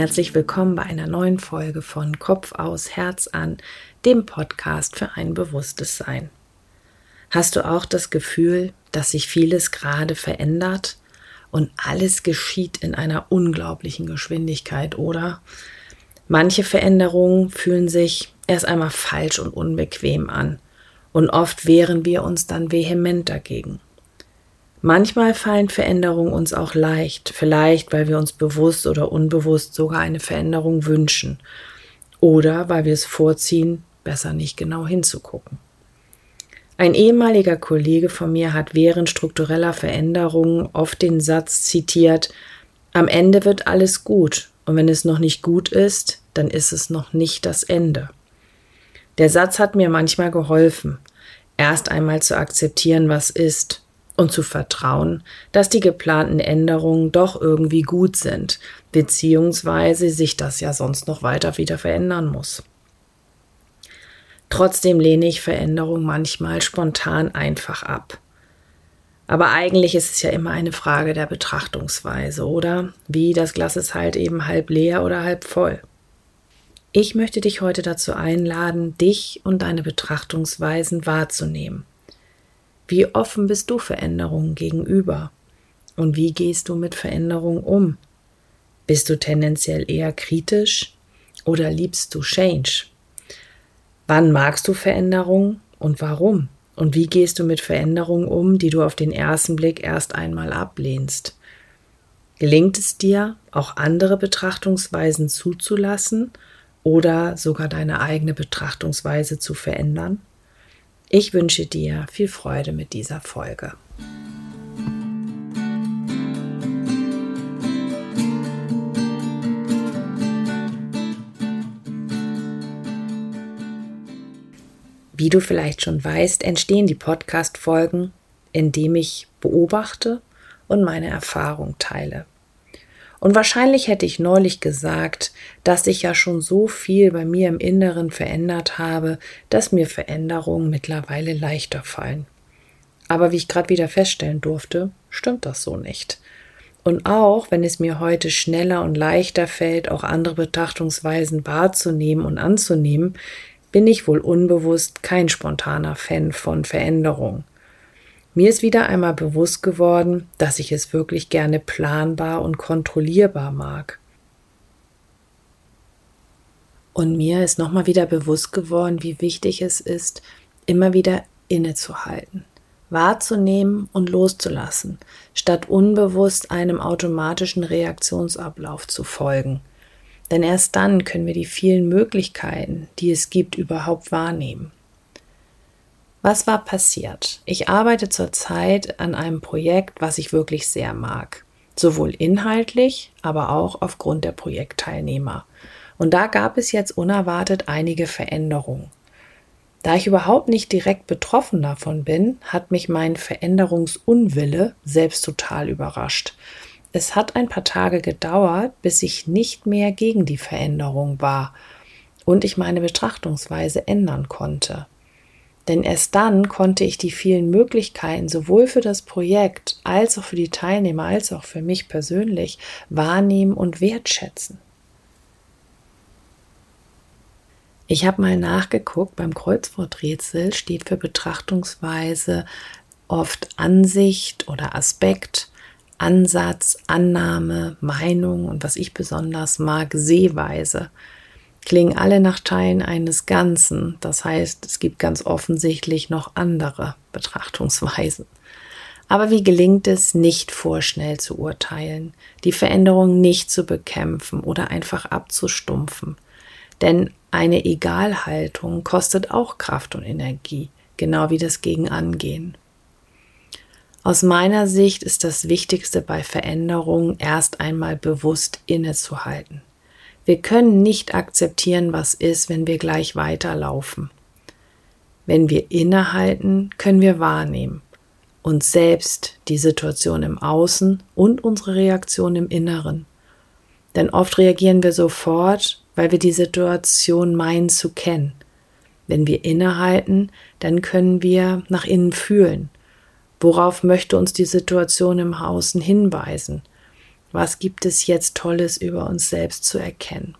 Herzlich willkommen bei einer neuen Folge von Kopf aus, Herz an, dem Podcast für ein bewusstes Sein. Hast du auch das Gefühl, dass sich vieles gerade verändert und alles geschieht in einer unglaublichen Geschwindigkeit, oder? Manche Veränderungen fühlen sich erst einmal falsch und unbequem an und oft wehren wir uns dann vehement dagegen. Manchmal fallen Veränderungen uns auch leicht, vielleicht weil wir uns bewusst oder unbewusst sogar eine Veränderung wünschen oder weil wir es vorziehen, besser nicht genau hinzugucken. Ein ehemaliger Kollege von mir hat während struktureller Veränderungen oft den Satz zitiert, am Ende wird alles gut und wenn es noch nicht gut ist, dann ist es noch nicht das Ende. Der Satz hat mir manchmal geholfen, erst einmal zu akzeptieren, was ist und zu vertrauen, dass die geplanten Änderungen doch irgendwie gut sind, beziehungsweise sich das ja sonst noch weiter wieder verändern muss. Trotzdem lehne ich Veränderung manchmal spontan einfach ab. Aber eigentlich ist es ja immer eine Frage der Betrachtungsweise, oder? Wie das Glas ist halt eben halb leer oder halb voll. Ich möchte dich heute dazu einladen, dich und deine Betrachtungsweisen wahrzunehmen. Wie offen bist du Veränderungen gegenüber? Und wie gehst du mit Veränderungen um? Bist du tendenziell eher kritisch oder liebst du Change? Wann magst du Veränderungen und warum? Und wie gehst du mit Veränderungen um, die du auf den ersten Blick erst einmal ablehnst? Gelingt es dir, auch andere Betrachtungsweisen zuzulassen oder sogar deine eigene Betrachtungsweise zu verändern? Ich wünsche dir viel Freude mit dieser Folge. Wie du vielleicht schon weißt, entstehen die Podcast-Folgen, indem ich beobachte und meine Erfahrung teile. Und wahrscheinlich hätte ich neulich gesagt, dass ich ja schon so viel bei mir im Inneren verändert habe, dass mir Veränderungen mittlerweile leichter fallen. Aber wie ich gerade wieder feststellen durfte, stimmt das so nicht. Und auch wenn es mir heute schneller und leichter fällt, auch andere Betrachtungsweisen wahrzunehmen und anzunehmen, bin ich wohl unbewusst kein spontaner Fan von Veränderung. Mir ist wieder einmal bewusst geworden, dass ich es wirklich gerne planbar und kontrollierbar mag. Und mir ist nochmal wieder bewusst geworden, wie wichtig es ist, immer wieder innezuhalten, wahrzunehmen und loszulassen, statt unbewusst einem automatischen Reaktionsablauf zu folgen. Denn erst dann können wir die vielen Möglichkeiten, die es gibt, überhaupt wahrnehmen. Was war passiert? Ich arbeite zurzeit an einem Projekt, was ich wirklich sehr mag. Sowohl inhaltlich, aber auch aufgrund der Projektteilnehmer. Und da gab es jetzt unerwartet einige Veränderungen. Da ich überhaupt nicht direkt betroffen davon bin, hat mich mein Veränderungsunwille selbst total überrascht. Es hat ein paar Tage gedauert, bis ich nicht mehr gegen die Veränderung war und ich meine Betrachtungsweise ändern konnte. Denn erst dann konnte ich die vielen Möglichkeiten sowohl für das Projekt als auch für die Teilnehmer als auch für mich persönlich wahrnehmen und wertschätzen. Ich habe mal nachgeguckt, beim Kreuzworträtsel steht für Betrachtungsweise oft Ansicht oder Aspekt Ansatz, Annahme, Meinung und was ich besonders mag, Sehweise, klingen alle nach Teilen eines Ganzen. Das heißt, es gibt ganz offensichtlich noch andere Betrachtungsweisen. Aber wie gelingt es, nicht vorschnell zu urteilen, die Veränderung nicht zu bekämpfen oder einfach abzustumpfen? Denn eine Egalhaltung kostet auch Kraft und Energie, genau wie das Gegenangehen. Aus meiner Sicht ist das Wichtigste bei Veränderungen erst einmal bewusst innezuhalten. Wir können nicht akzeptieren, was ist, wenn wir gleich weiterlaufen. Wenn wir innehalten, können wir wahrnehmen uns selbst, die Situation im Außen und unsere Reaktion im Inneren. Denn oft reagieren wir sofort, weil wir die Situation meinen zu kennen. Wenn wir innehalten, dann können wir nach innen fühlen Worauf möchte uns die Situation im Außen hinweisen? Was gibt es jetzt Tolles über uns selbst zu erkennen?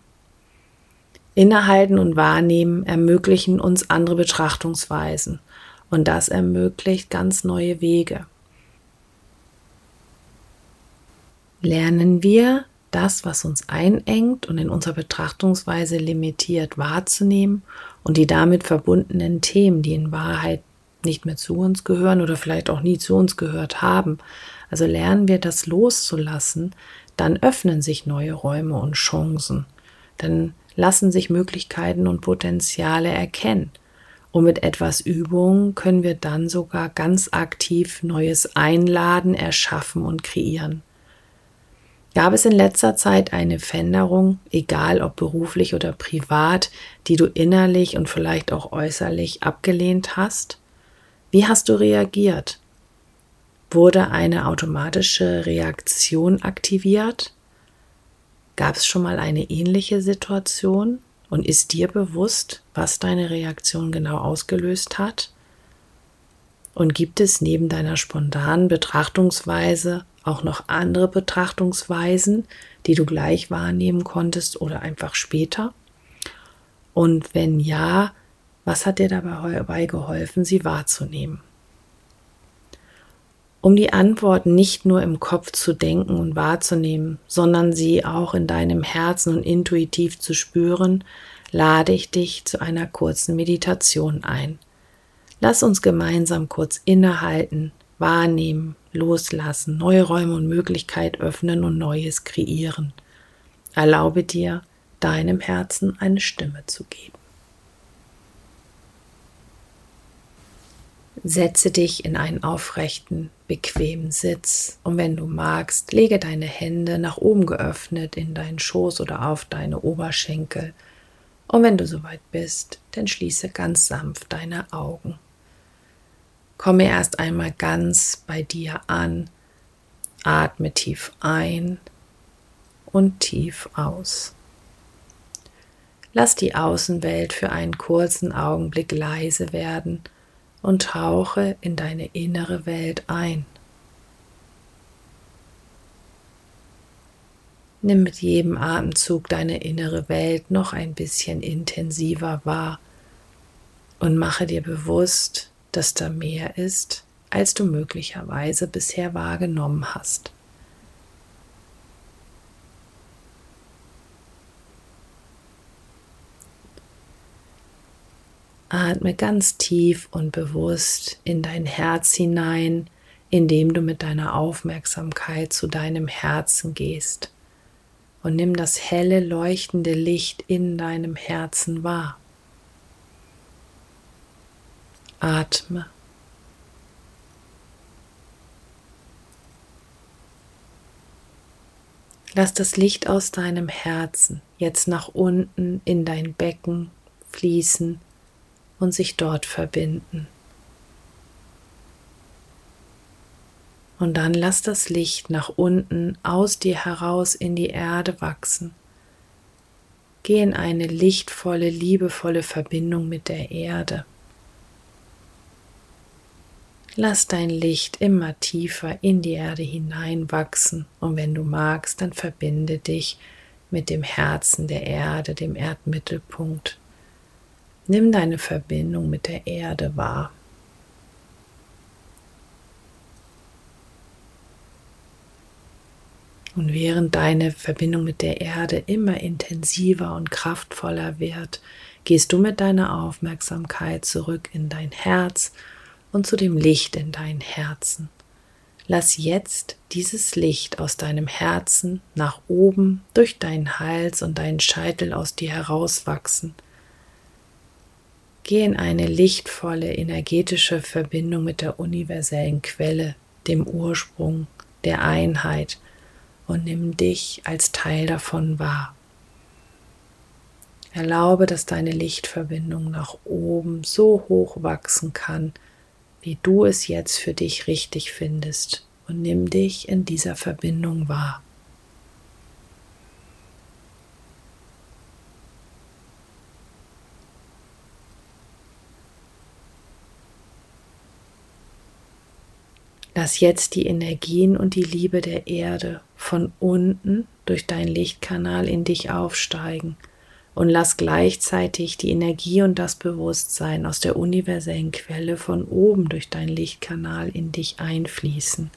Innehalten und Wahrnehmen ermöglichen uns andere Betrachtungsweisen und das ermöglicht ganz neue Wege. Lernen wir das, was uns einengt und in unserer Betrachtungsweise limitiert wahrzunehmen und die damit verbundenen Themen, die in Wahrheit nicht mehr zu uns gehören oder vielleicht auch nie zu uns gehört haben. Also lernen wir das loszulassen, dann öffnen sich neue Räume und Chancen. Dann lassen sich Möglichkeiten und Potenziale erkennen. Und mit etwas Übung können wir dann sogar ganz aktiv Neues einladen, erschaffen und kreieren. Gab es in letzter Zeit eine Veränderung, egal ob beruflich oder privat, die du innerlich und vielleicht auch äußerlich abgelehnt hast? Wie hast du reagiert? Wurde eine automatische Reaktion aktiviert? Gab es schon mal eine ähnliche Situation und ist dir bewusst, was deine Reaktion genau ausgelöst hat? Und gibt es neben deiner spontanen Betrachtungsweise auch noch andere Betrachtungsweisen, die du gleich wahrnehmen konntest oder einfach später? Und wenn ja, was hat dir dabei geholfen, sie wahrzunehmen? um die Antworten nicht nur im Kopf zu denken und wahrzunehmen, sondern sie auch in deinem Herzen und intuitiv zu spüren, lade ich dich zu einer kurzen Meditation ein. Lass uns gemeinsam kurz innehalten, wahrnehmen, loslassen, neue Räume und Möglichkeit öffnen und Neues kreieren. Erlaube dir, deinem Herzen eine Stimme zu geben. Setze dich in einen aufrechten, bequemen Sitz und wenn du magst, lege deine Hände nach oben geöffnet in deinen Schoß oder auf deine Oberschenkel. Und wenn du soweit bist, dann schließe ganz sanft deine Augen. Komme erst einmal ganz bei dir an, atme tief ein und tief aus. Lass die Außenwelt für einen kurzen Augenblick leise werden und tauche in deine innere Welt ein. Nimm mit jedem Atemzug deine innere Welt noch ein bisschen intensiver wahr und mache dir bewusst, dass da mehr ist, als du möglicherweise bisher wahrgenommen hast. Atme ganz tief und bewusst in dein Herz hinein, indem du mit deiner Aufmerksamkeit zu deinem Herzen gehst. Und nimm das helle, leuchtende Licht in deinem Herzen wahr. Atme. Lass das Licht aus deinem Herzen jetzt nach unten in dein Becken fließen und sich dort verbinden. Und dann lass das Licht nach unten aus dir heraus in die Erde wachsen. Geh in eine lichtvolle, liebevolle Verbindung mit der Erde. Lass dein Licht immer tiefer in die Erde hineinwachsen und wenn du magst, dann verbinde dich mit dem Herzen der Erde, dem Erdmittelpunkt. Nimm deine Verbindung mit der Erde wahr. Und während deine Verbindung mit der Erde immer intensiver und kraftvoller wird, gehst du mit deiner Aufmerksamkeit zurück in dein Herz und zu dem Licht in dein Herzen. Lass jetzt dieses Licht aus deinem Herzen nach oben durch deinen Hals und deinen Scheitel aus dir herauswachsen Geh in eine lichtvolle energetische Verbindung mit der universellen Quelle, dem Ursprung, der Einheit und nimm dich als Teil davon wahr. Erlaube, dass deine Lichtverbindung nach oben so hoch wachsen kann, wie du es jetzt für dich richtig findest und nimm dich in dieser Verbindung wahr. Lass jetzt die Energien und die Liebe der Erde von unten durch deinen Lichtkanal in dich aufsteigen und lass gleichzeitig die Energie und das Bewusstsein aus der universellen Quelle von oben durch deinen Lichtkanal in dich einfließen.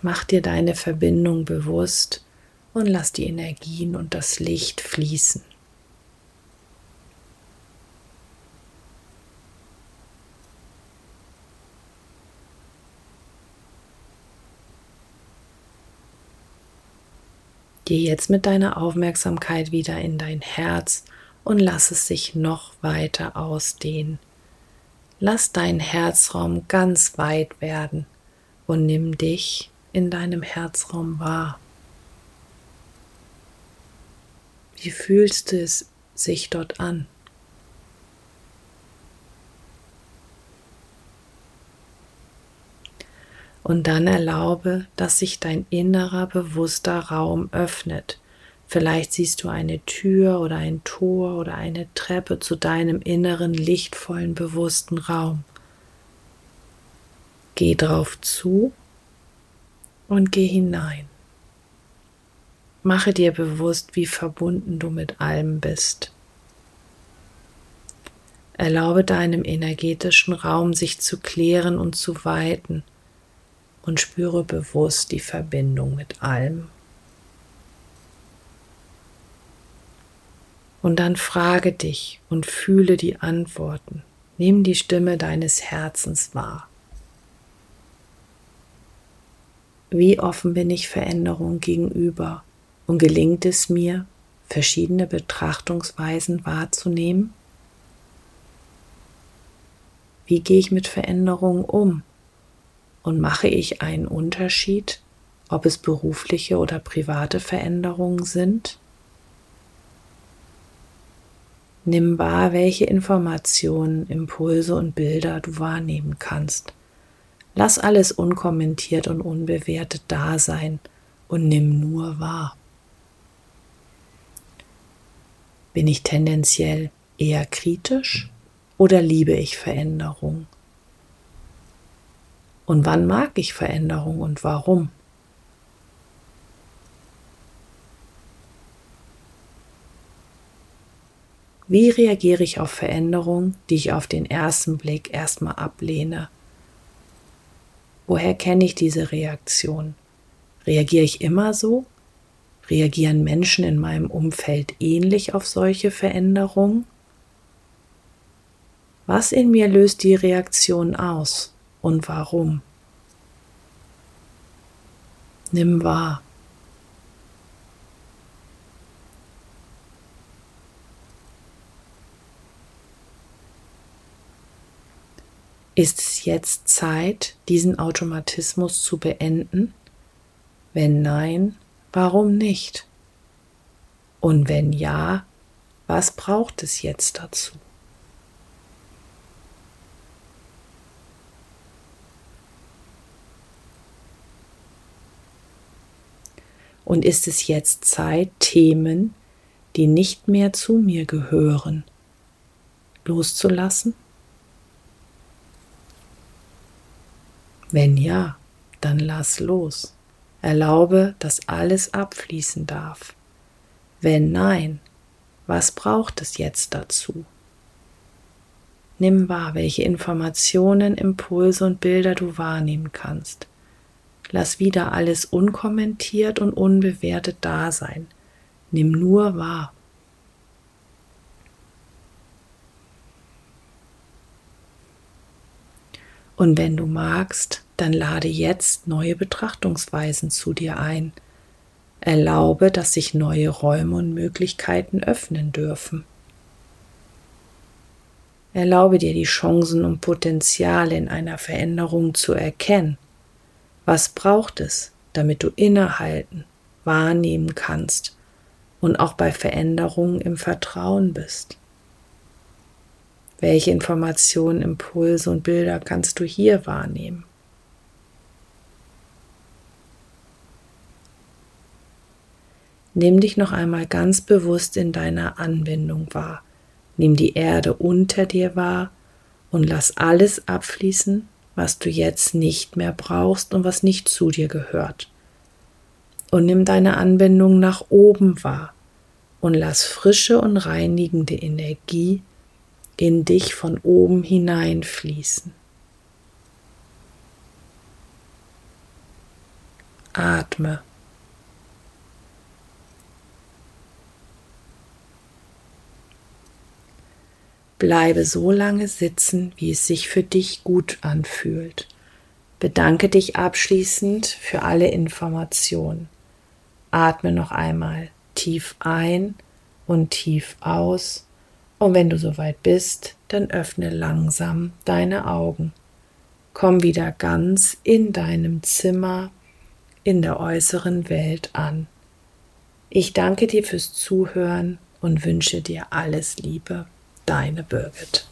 Mach dir deine Verbindung bewusst und lass die Energien und das Licht fließen. Geh jetzt mit deiner Aufmerksamkeit wieder in dein Herz und lass es sich noch weiter ausdehnen. Lass deinen Herzraum ganz weit werden und nimm dich in deinem Herzraum wahr. Wie fühlst du es sich dort an? Und dann erlaube, dass sich dein innerer bewusster Raum öffnet. Vielleicht siehst du eine Tür oder ein Tor oder eine Treppe zu deinem inneren lichtvollen bewussten Raum. Geh drauf zu und geh hinein. Mache dir bewusst, wie verbunden du mit allem bist. Erlaube deinem energetischen Raum sich zu klären und zu weiten und spüre bewusst die Verbindung mit allem. Und dann frage dich und fühle die Antworten. Nimm die Stimme deines Herzens wahr. Wie offen bin ich Veränderung gegenüber und gelingt es mir, verschiedene Betrachtungsweisen wahrzunehmen? Wie gehe ich mit Veränderungen um? Und mache ich einen Unterschied, ob es berufliche oder private Veränderungen sind? Nimm wahr, welche Informationen, Impulse und Bilder du wahrnehmen kannst. Lass alles unkommentiert und unbewertet da sein und nimm nur wahr. Bin ich tendenziell eher kritisch oder liebe ich Veränderung? Und wann mag ich Veränderung und warum? Wie reagiere ich auf Veränderungen, die ich auf den ersten Blick erstmal ablehne? Woher kenne ich diese Reaktion? Reagiere ich immer so? Reagieren Menschen in meinem Umfeld ähnlich auf solche Veränderungen? Was in mir löst die Reaktion aus? Und warum. Nimm wahr. Ist es jetzt Zeit, diesen Automatismus zu beenden? Wenn nein, warum nicht? Und wenn ja, was braucht es jetzt dazu? Und ist es jetzt Zeit, Themen, die nicht mehr zu mir gehören, loszulassen? Wenn ja, dann lass los. Erlaube, dass alles abfließen darf. Wenn nein, was braucht es jetzt dazu? Nimm wahr, welche Informationen, Impulse und Bilder du wahrnehmen kannst. Lass wieder alles unkommentiert und unbewertet da sein. Nimm nur wahr. Und wenn du magst, dann lade jetzt neue Betrachtungsweisen zu dir ein. Erlaube, dass sich neue Räume und Möglichkeiten öffnen dürfen. Erlaube dir die Chancen und Potenziale in einer Veränderung zu erkennen was braucht es, damit du innehalten, wahrnehmen kannst und auch bei Veränderungen im Vertrauen bist? Welche Informationen, Impulse und Bilder kannst du hier wahrnehmen? Nimm dich noch einmal ganz bewusst in deiner Anbindung wahr. Nimm die Erde unter dir wahr und lass alles abfließen, was du jetzt nicht mehr brauchst und was nicht zu dir gehört. Und nimm deine Anwendung nach oben wahr und lass frische und reinigende Energie in dich von oben hineinfließen. Atme. Bleibe so lange sitzen, wie es sich für dich gut anfühlt. Bedanke dich abschließend für alle Informationen. Atme noch einmal tief ein und tief aus. Und wenn du soweit bist, dann öffne langsam deine Augen. Komm wieder ganz in deinem Zimmer, in der äußeren Welt an. Ich danke dir fürs Zuhören und wünsche dir alles Liebe Deine Birgit.